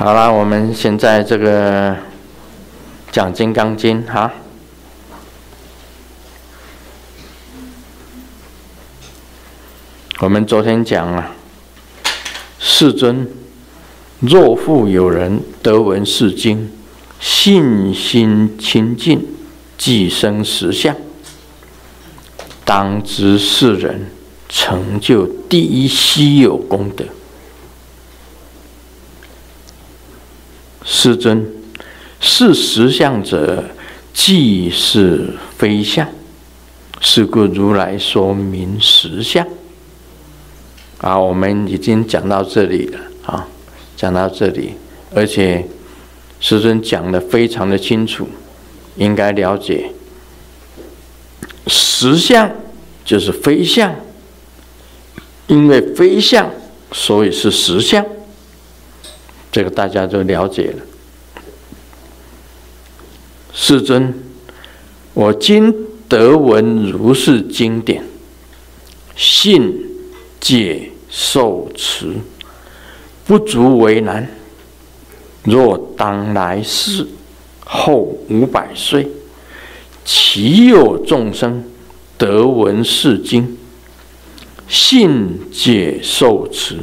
好了，我们现在这个讲《金刚经》哈。我们昨天讲了，世尊，若复有人得闻是经，信心清净，即生实相，当知是人成就第一稀有功德。师尊，是实相者，即是非相。是故如来说明实相。啊，我们已经讲到这里了啊，讲到这里，而且师尊讲的非常的清楚，应该了解。实相就是非相，因为非相，所以是实相。这个大家都了解了。世尊，我今得闻如是经典，信解受持，不足为难。若当来世后五百岁，其有众生得闻是经，信解受持，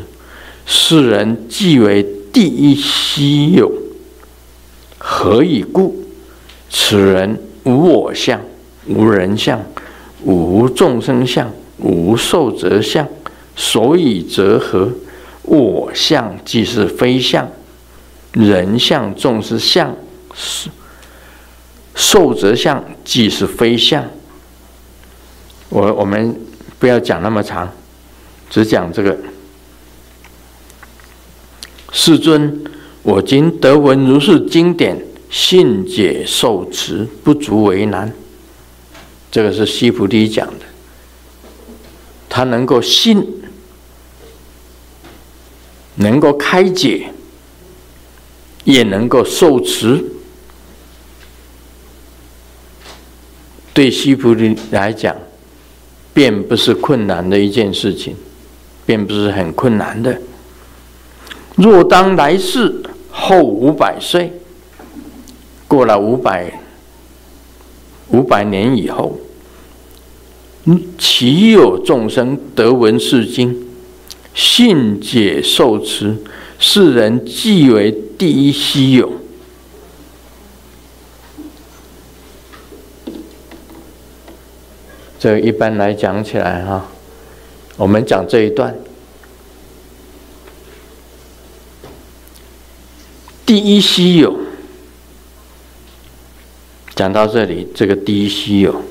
是人即为。第一稀有，何以故？此人无我相，无人相，无众生相，无寿者相。所以则何？我相即是非相，人相、众生相，寿者相即是非相。我我们不要讲那么长，只讲这个。世尊，我今得闻如是经典，信解受持，不足为难。这个是西菩提讲的，他能够信，能够开解，也能够受持，对西菩提来讲，并不是困难的一件事情，并不是很困难的。若当来世后五百岁，过了五百五百年以后，岂有众生得闻是经，信解受持，是人即为第一稀有。这一般来讲起来哈，我们讲这一段。第一稀有，讲到这里，这个第一稀有，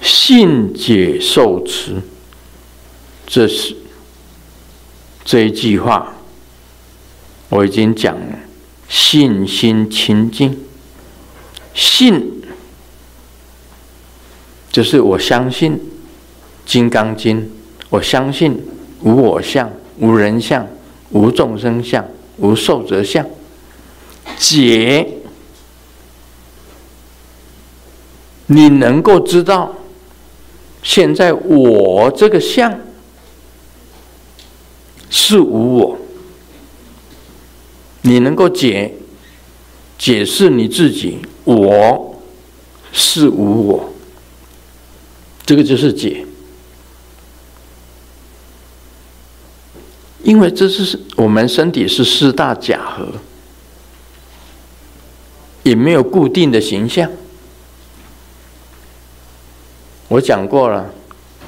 信解受持，这是这一句话，我已经讲了，信心清净，信就是我相信《金刚经》，我相信无我相、无人相、无众生相。无受者相，解，你能够知道，现在我这个相是无我，你能够解解释你自己，我是无我，这个就是解。因为这是我们身体是四大假合，也没有固定的形象。我讲过了，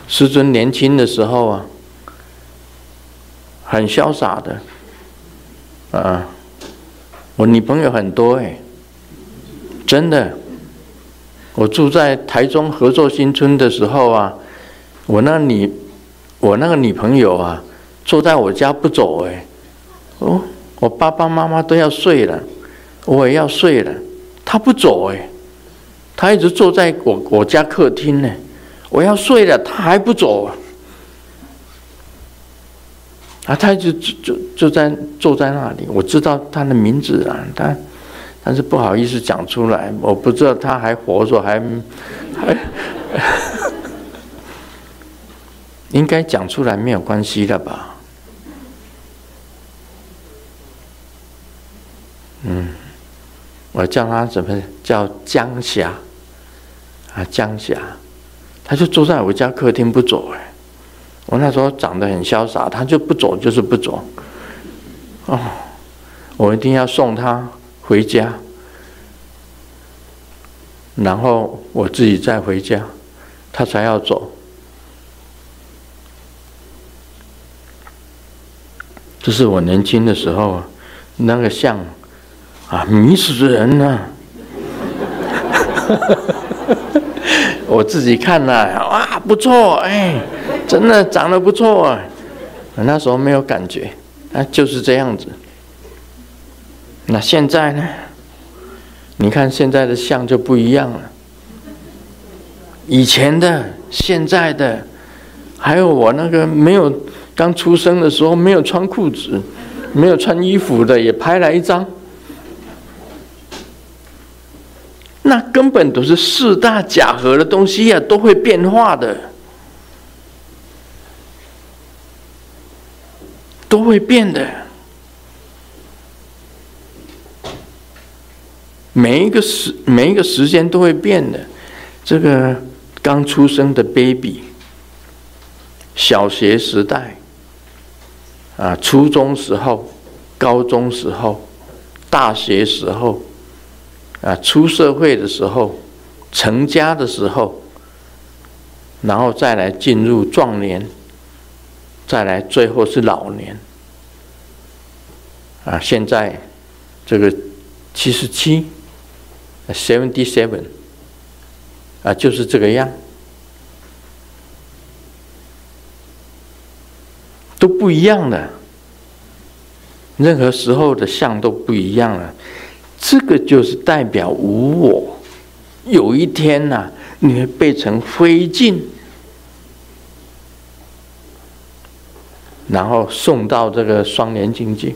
师尊年轻的时候啊，很潇洒的，啊，我女朋友很多哎，真的。我住在台中合作新村的时候啊，我那女，我那个女朋友啊。坐在我家不走哎，哦，我爸爸妈妈都要睡了，我也要睡了，他不走哎，他一直坐在我我家客厅呢，我要睡了，他还不走啊，啊，他就就就就在坐在那里，我知道他的名字啊，但但是不好意思讲出来，我不知道他还活着还还。应该讲出来没有关系的吧？嗯，我叫他怎么叫江霞啊？江霞，他就坐在我家客厅不走哎。我那时候长得很潇洒，他就不走，就是不走。哦，我一定要送他回家，然后我自己再回家，他才要走。这是我年轻的时候，那个像啊，迷死人了。我自己看了，哇，不错，哎。真的长得不错啊！那时候没有感觉，啊，就是这样子。那现在呢？你看现在的相就不一样了。以前的、现在的，还有我那个没有刚出生的时候没有穿裤子、没有穿衣服的，也拍了一张。那根本都是四大假合的东西呀，都会变化的。都会变的，每一个时每一个时间都会变的。这个刚出生的 baby，小学时代，啊，初中时候，高中时候，大学时候，啊，出社会的时候，成家的时候，然后再来进入壮年。再来，最后是老年啊！现在这个七十七，seventy seven 啊，就是这个样，都不一样的。任何时候的相都不一样了，这个就是代表无我。有一天呐、你会变成灰烬。然后送到这个双莲境界，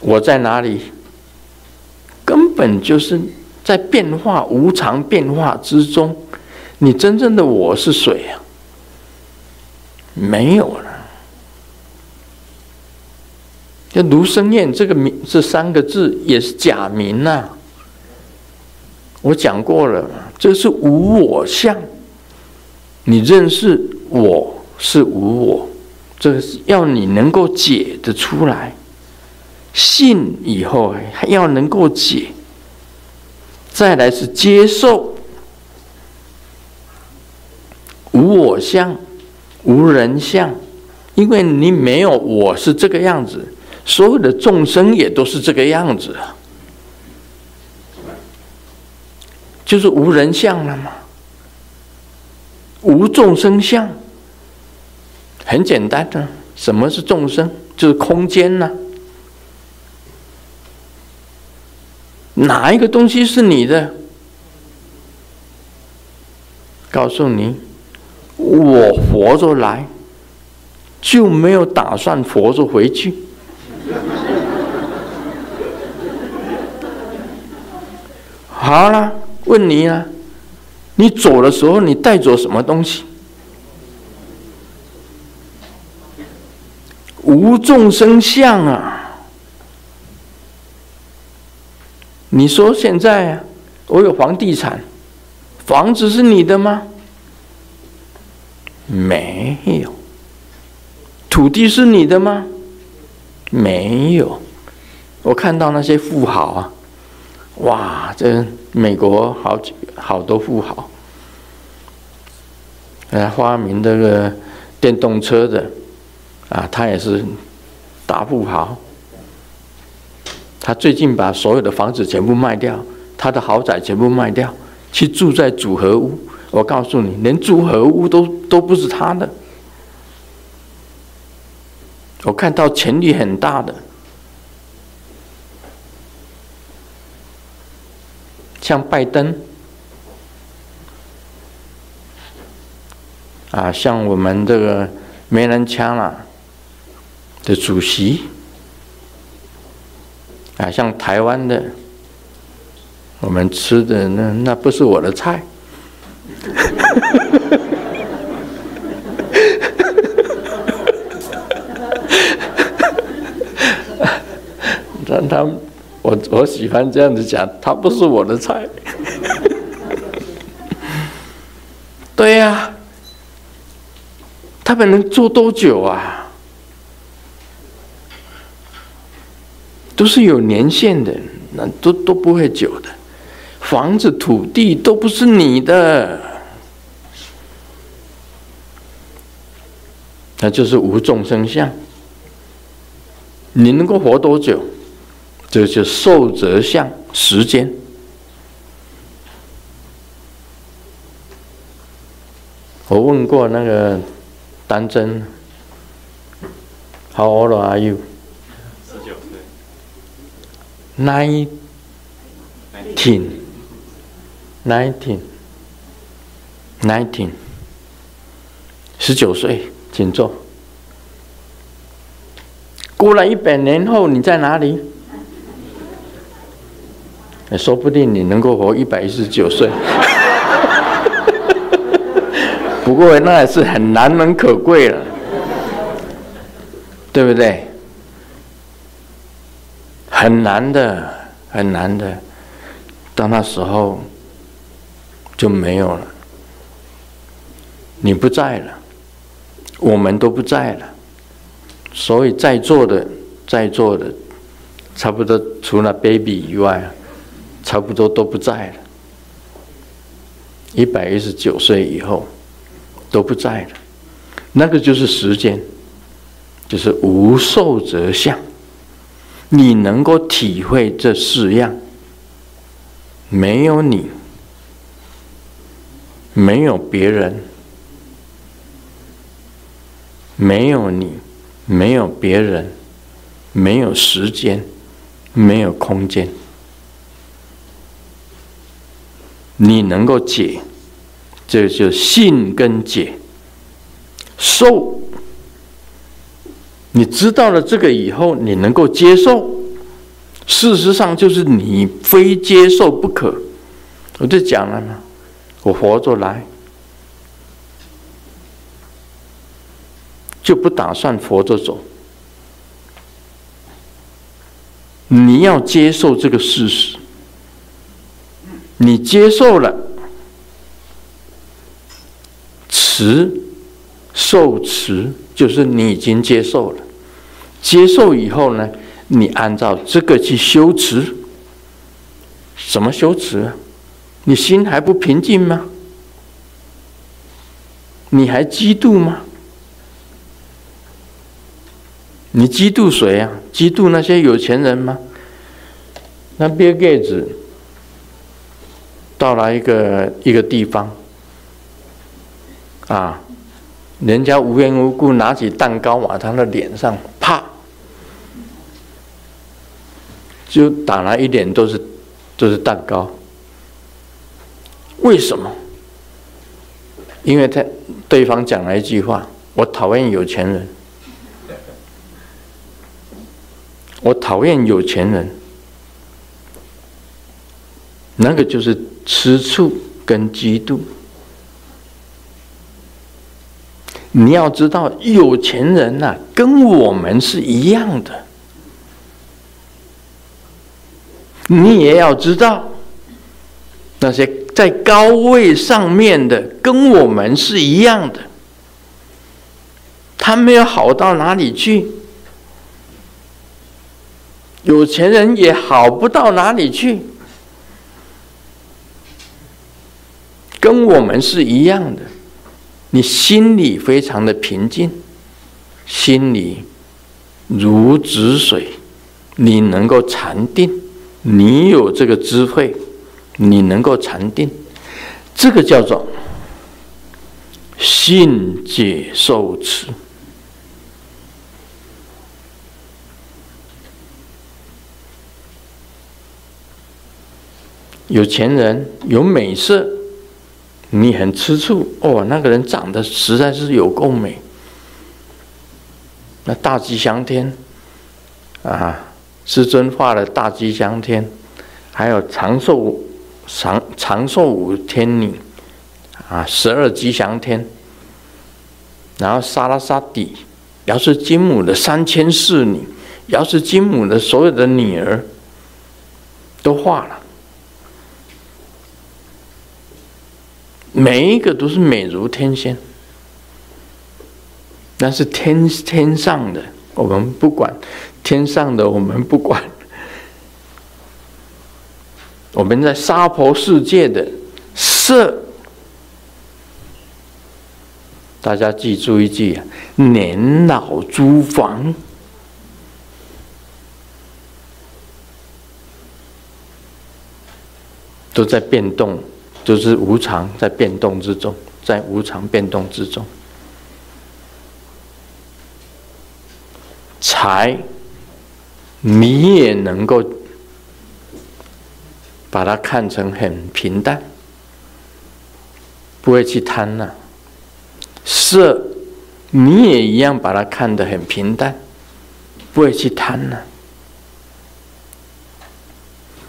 我在哪里？根本就是在变化无常变化之中，你真正的我是谁啊？没有了。这卢生燕这个名这三个字也是假名呐、我讲过了，这是无我相。你认识我。是无我，这个是要你能够解得出来，信以后还要能够解，再来是接受无我相、无人相，因为你没有我是这个样子，所有的众生也都是这个样子，就是无人相了嘛，无众生相。很简单的，什么是众生？就是空间呢、哪一个东西是你的？告诉你，我活着来，就没有打算活着回去。好了，问你啊，你走的时候，你带走什么东西？无众生相啊！你说现在，我有房地产，房子是你的吗？没有。土地是你的吗？没有。我看到那些富豪啊，哇，这美国好几好多富豪，呃，发明这个电动车的。啊，他也是大富豪。他最近把所有的房子全部卖掉，他的豪宅全部卖掉，去住在组合屋。我告诉你，连组合屋都都不是他的。我看到潜力很大的，像拜登，啊，像我们这个没人枪了。的主席啊，像台湾的，我们吃的那那不是我的菜。他我喜欢这样子讲，他不是我的菜。对呀、他们能做多久啊？都是有年限的，那都都不会久的。房子、土地都不是你的，那就是无众生相。你能够活多久？这就受则相，时间。我问过那个丹真，How old are you？十九岁。Nineteen。Nineteen。Nineteen。十九岁，请坐。过了一百年后，你在哪里？说不定你能够活一百一十九岁。不过那也是很难能可贵了，对不对？很难的，很难的，到那时候就没有了。你不在了，我们都不在了。所以在座的，在座的，差不多除了 baby 以外，差不多都不在了。一百一十九岁以后都不在了，那个就是时间，就是无寿则相。你能够体会这四样，没有你，没有别人，没有你。没有别人，没有时间，没有空间，你能够解，这就信跟解。受，你知道了这个以后，你能够接受。事实上，就是你非接受不可。我就讲了嘛，我活着来。就不打算活着走。你要接受这个事实，你接受了，持受持，就是你已经接受了。接受以后呢，你按照这个去修持。什么修持？你心还不平静吗？你还嫉妒吗？你嫉妒谁啊？嫉妒那些有钱人吗？那比尔盖茨到了一个一个地方，啊，人家无缘无故拿起蛋糕往他的脸上啪，就打了一脸都是都是蛋糕。为什么？因为他对方讲了一句话：“我讨厌有钱人。”我讨厌有钱人，那个就是吃醋跟嫉妒。你要知道，有钱人呐、跟我们是一样的。你也要知道，那些在高位上面的，跟我们是一样的。他没有好到哪里去。有钱人也好不到哪里去，跟我们是一样的。你心里非常的平静，心里如止水，你能够禅定，你有这个智慧，你能够禅定，这个叫做信解受持。有钱人有美色，你很吃醋哦。那个人长得实在是有够美，那大吉祥天啊，师尊画的大吉祥天，还有长寿长长寿五天女啊，十二吉祥天，然后沙拉沙底，要是金母的三千侍女，药师金母的所有的女儿都化了，每一个都是美如天仙。那是天天上的我们不管，天上的我们不管，我们在娑婆世界的色。大家记住一句啊，年老租房都在变动，就是无常在变动之中，在无常变动之中，财你也能够把它看成很平淡，不会去贪了。色，你也一样把它看得很平淡，不会去贪呢、啊。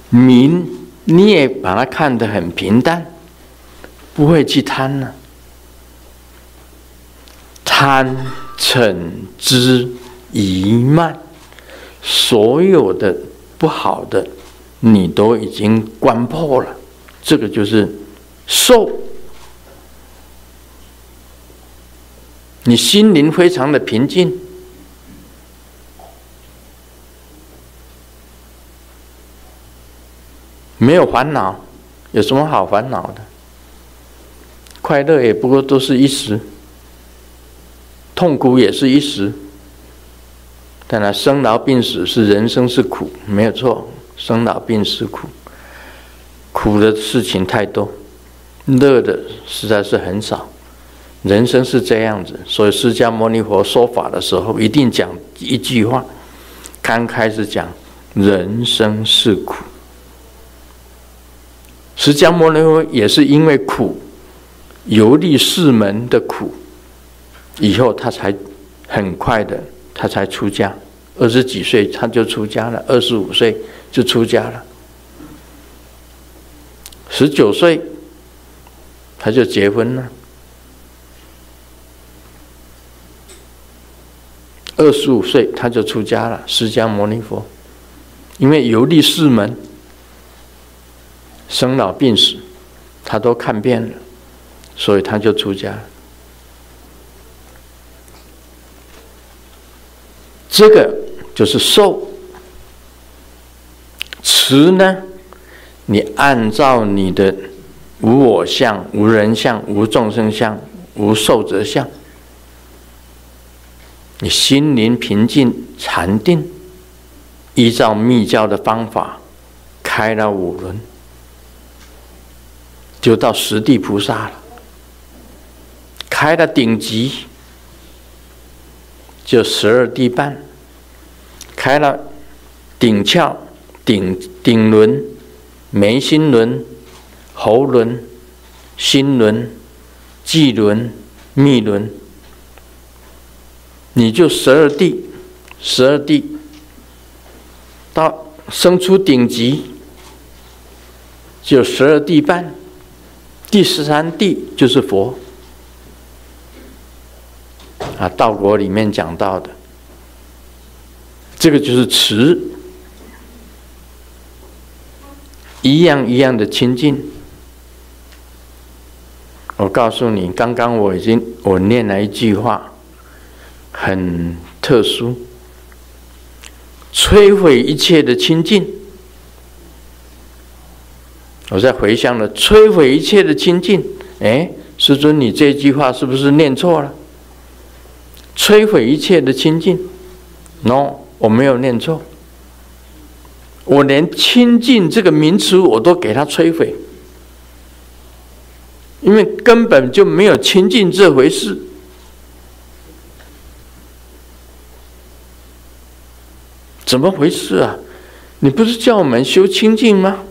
名，你也把它看得很平淡，不会去贪呢、啊。贪、嗔、痴、疑、慢，所有的不好的，你都已经观破了。这个就是受。你心灵非常的平静，没有烦恼，有什么好烦恼的？快乐也不过都是一时，痛苦也是一时。当然，生老病死是人生是苦，没有错，生老病死苦，苦的事情太多，乐的实在是很少。人生是这样子，所以释迦牟尼佛说法的时候，一定讲一句话。刚开始讲人生是苦，释迦牟尼佛也是因为苦，游历四门的苦，以后他才很快的，他才出家。二十几岁他就出家了，二十五岁就出家了，十九岁他就结婚了。二十五岁他就出家了，释迦牟尼佛，因为游历四门，生老病死，他都看遍了，所以他就出家。这个就是受。持呢，你按照你的无我相、无人相、无众生相、无寿者相。你心灵平静禅定，依照密教的方法开了五轮，就到十地菩萨了。开了顶级，就十二地半；开了顶窍、顶顶轮、眉心轮、喉轮、心轮、际轮、密轮。你就十二地，十二地，到生出顶级，就十二地半，第十三地就是佛。啊，道国里面讲到的，这个就是持，一样一样的清净。我告诉你，刚刚我已经我念了一句话。很特殊，摧毁一切的清净。我在回向了，摧毁一切的清净。哎，师尊，你这句话是不是念错了？摧毁一切的清净？No，我没有念错。我连清净这个名词我都给它摧毁，因为根本就没有清净这回事。怎么回事啊？你不是叫我们修清净吗？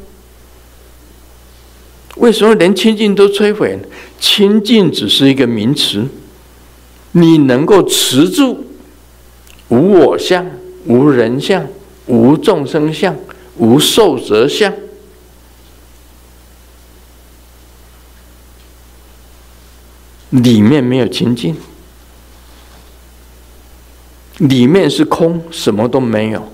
为什么连清净都摧毁呢？清净只是一个名词，你能够持住无我相、无人相、无众生相、无寿者相，里面没有清净。里面是空，什么都没有。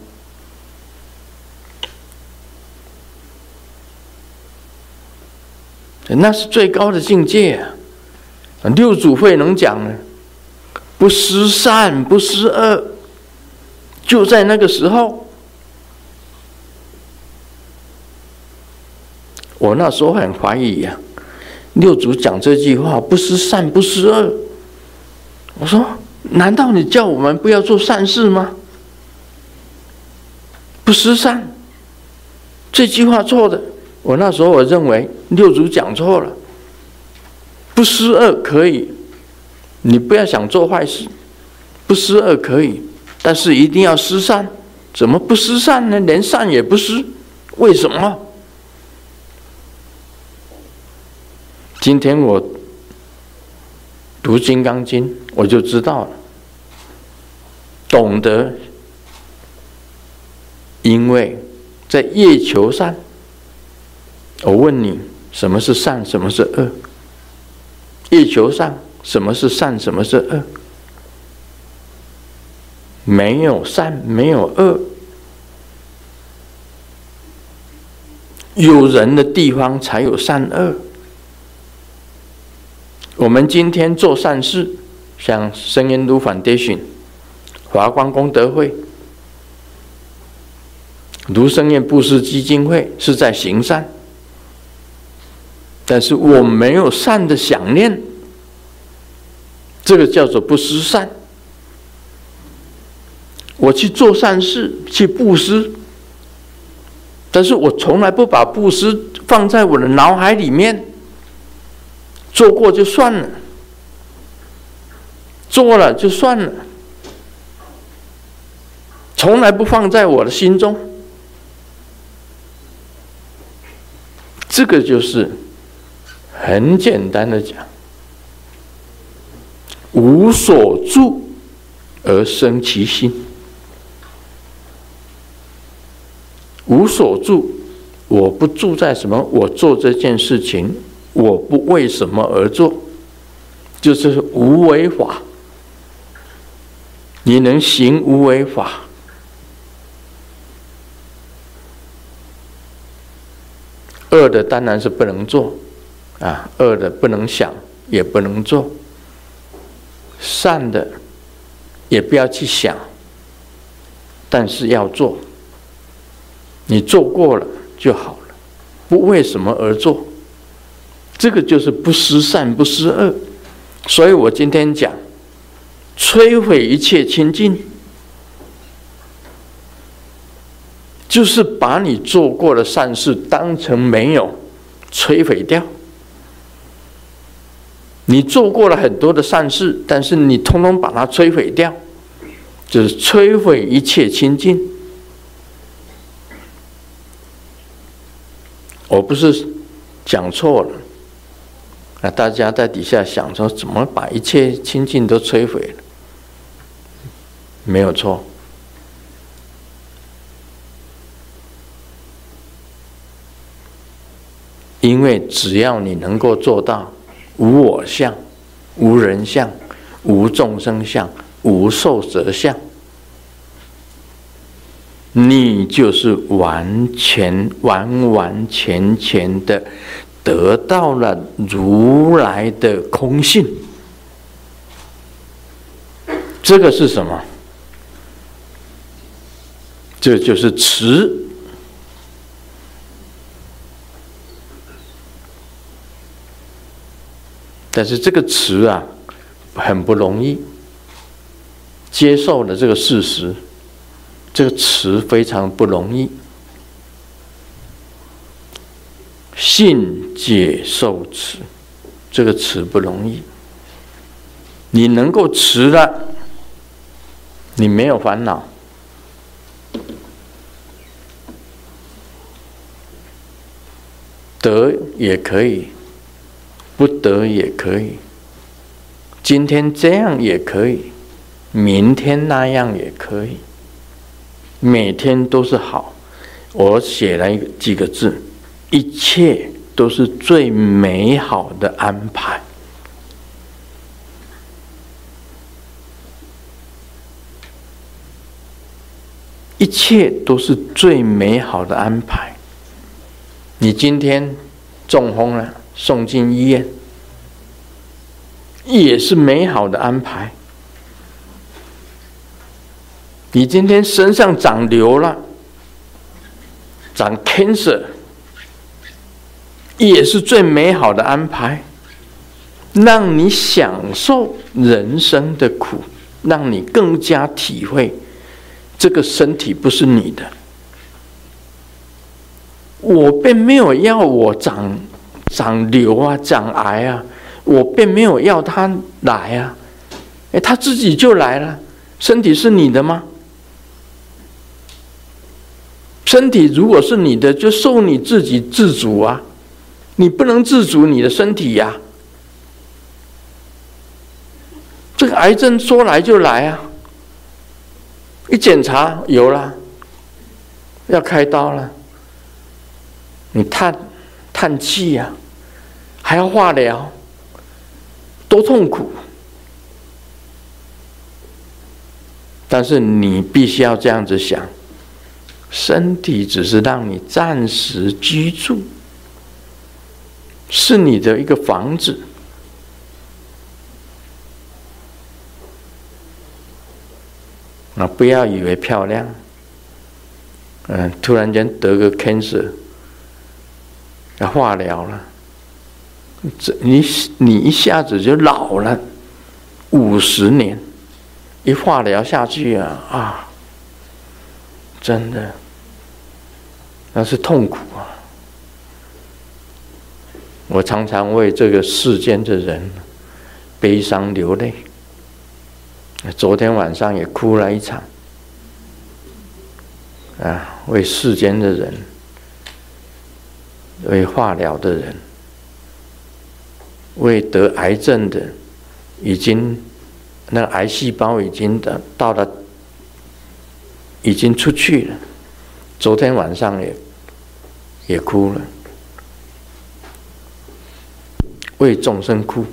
那是最高的境界啊！六祖慧能讲呢，不思善，不思恶，就在那个时候。我那时候很怀疑呀、啊，六祖讲这句话，不思善，不思恶。我说，难道你叫我们不要做善事吗？不思善，这句话错的。我那时候我认为六祖讲错了，不施恶可以，你不要想做坏事，不施恶可以，但是一定要施善。怎么不施善呢？连善也不施，为什么？今天我读《金刚经》，我就知道了，懂得，因为在月球上。我问你，什么是善？什么是恶？地球上，什么是善？什么是恶？没有善，没有恶。有人的地方才有善恶。我们今天做善事，像圣严路 Foundation、华光功德会、卢胜彦布施基金会，是在行善。但是我没有善的想念，这个叫做不思善。我去做善事，去布施，但是我从来不把布施放在我的脑海里面，做过就算了，做了就算了，从来不放在我的心中。这个就是。很简单的讲，无所住而生其心。无所住，我不住在什么？我做这件事情，我不为什么而做，就是无为法。你能行无为法，恶的当然是不能做。啊，恶的不能想，也不能做；善的也不要去想，但是要做。你做过了就好了，不为什么而做，这个就是不思善，不思恶。所以我今天讲，摧毁一切清净，就是把你做过的善事当成没有，摧毁掉。你做过了很多的善事，但是你通通把它摧毁掉，就是摧毁一切清净。我不是讲错了，啊，大家在底下想说怎么把一切清净都摧毁了？没有错，因为只要你能够做到。无我相，无人相，无众生相，无寿者相，你就是完全完完全全的得到了如来的空性。这个是什么？这就是慈。但是这个词啊，很不容易接受了这个事实，这个词非常不容易。信解受持，这个词不容易。你能够持了，你没有烦恼，得也可以。不得也可以，今天这样也可以，明天那样也可以，每天都是好。我写了一个几个字，一切都是最美好的安排。一切都是最美好的安排。你今天中风了，送进医院，也是美好的安排。你今天身上长瘤了，长 cancer，也是最美好的安排，让你享受人生的苦，让你更加体会这个身体不是你的。我并没有要我长长瘤啊，长癌啊，我并没有要他来啊，哎，他自己就来了。身体是你的吗？身体如果是你的，就受你自己自主啊！你不能自主你的身体呀、啊。这个癌症说来就来啊！一检查有了，要开刀了，你叹叹气呀，还要化疗，多痛苦！但是你必须要这样子想。身体只是让你暂时居住，是你的一个房子。那不要以为漂亮，嗯，突然间得个 cancer，化疗了，这你你一下子就老了五十年，一化疗下去啊啊！真的，那是痛苦啊！我常常为这个世间的人悲伤流泪。昨天晚上也哭了一场。啊，为世间的人，为化疗的人，为得癌症的，已经那癌细胞已经的到了。已经出去了，昨天晚上也也哭了，为众生哭，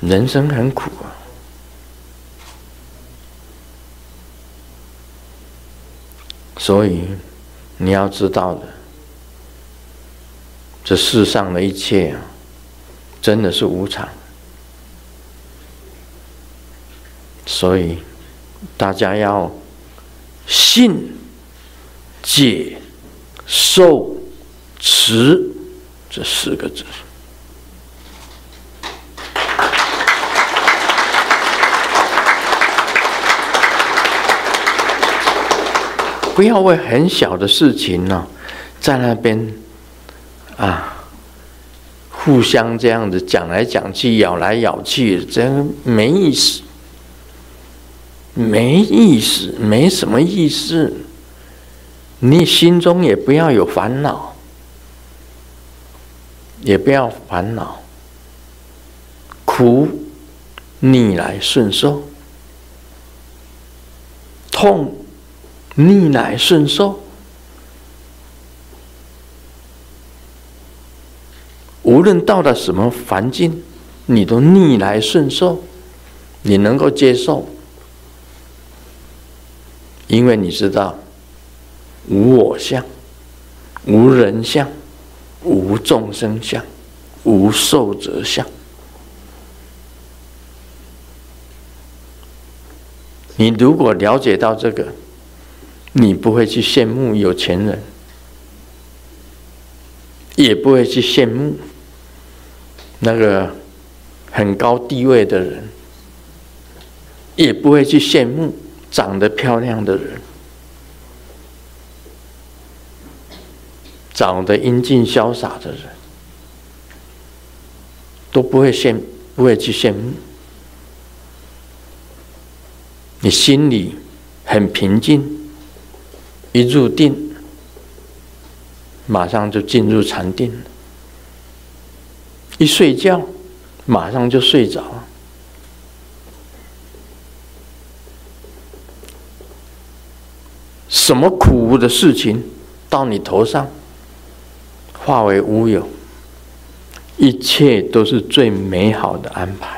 人生很苦啊，所以你要知道的，这世上的一切啊，真的是无常。所以，大家要信、解、受、持这四个字。不要为很小的事情呢，在那边啊，互相这样子讲来讲去、咬来咬去，真没意思。没意思，没什么意思。你心中也不要有烦恼，也不要烦恼。苦，逆来顺受；痛，逆来顺受。无论到了什么环境，你都逆来顺受，你能够接受。因为你知道，无我相，无人相，无众生相，无寿者相。你如果了解到这个，你不会去羡慕有钱人，也不会去羡慕那个很高地位的人，也不会去羡慕。长得漂亮的人，长得英俊潇洒的人，都不会羡，不会去羡慕。你心里很平静，一入定，马上就进入禅定；一睡觉，马上就睡着。什么苦的事情到你头上，化为乌有，一切都是最美好的安排。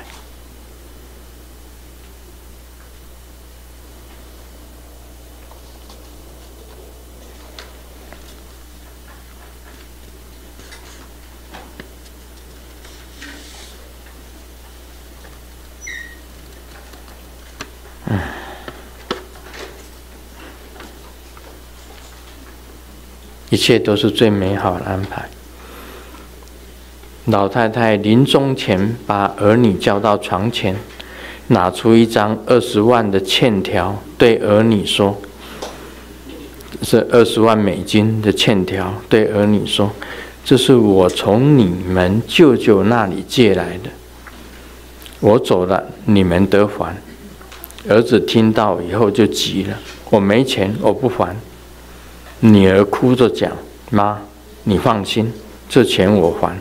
一切都是最美好的安排。老太太临终前，把儿女叫到床前，拿出一张二十万的欠条，对儿女说：“这二十万美金的欠条。”对儿女说：“这是我从你们舅舅那里借来的，我走了，你们得还。”儿子听到以后就急了：“我没钱，我不还。”女儿哭着讲：“妈，你放心，这钱我还。”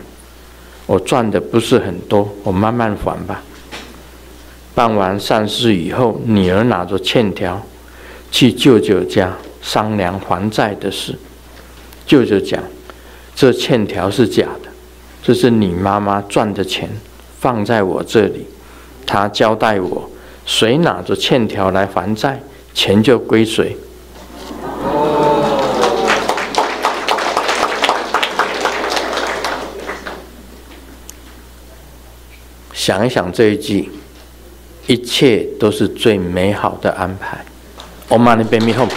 我赚的不是很多，我慢慢还吧。办完善事以后，女儿拿着欠条去舅舅家商量还债的事。舅舅讲：“这欠条是假的，这是你妈妈赚的钱，放在我这里。他交代我，谁拿着欠条来还债，钱就归谁。”想一想这一句，一切都是最美好的安排。Om Mani Padme Hum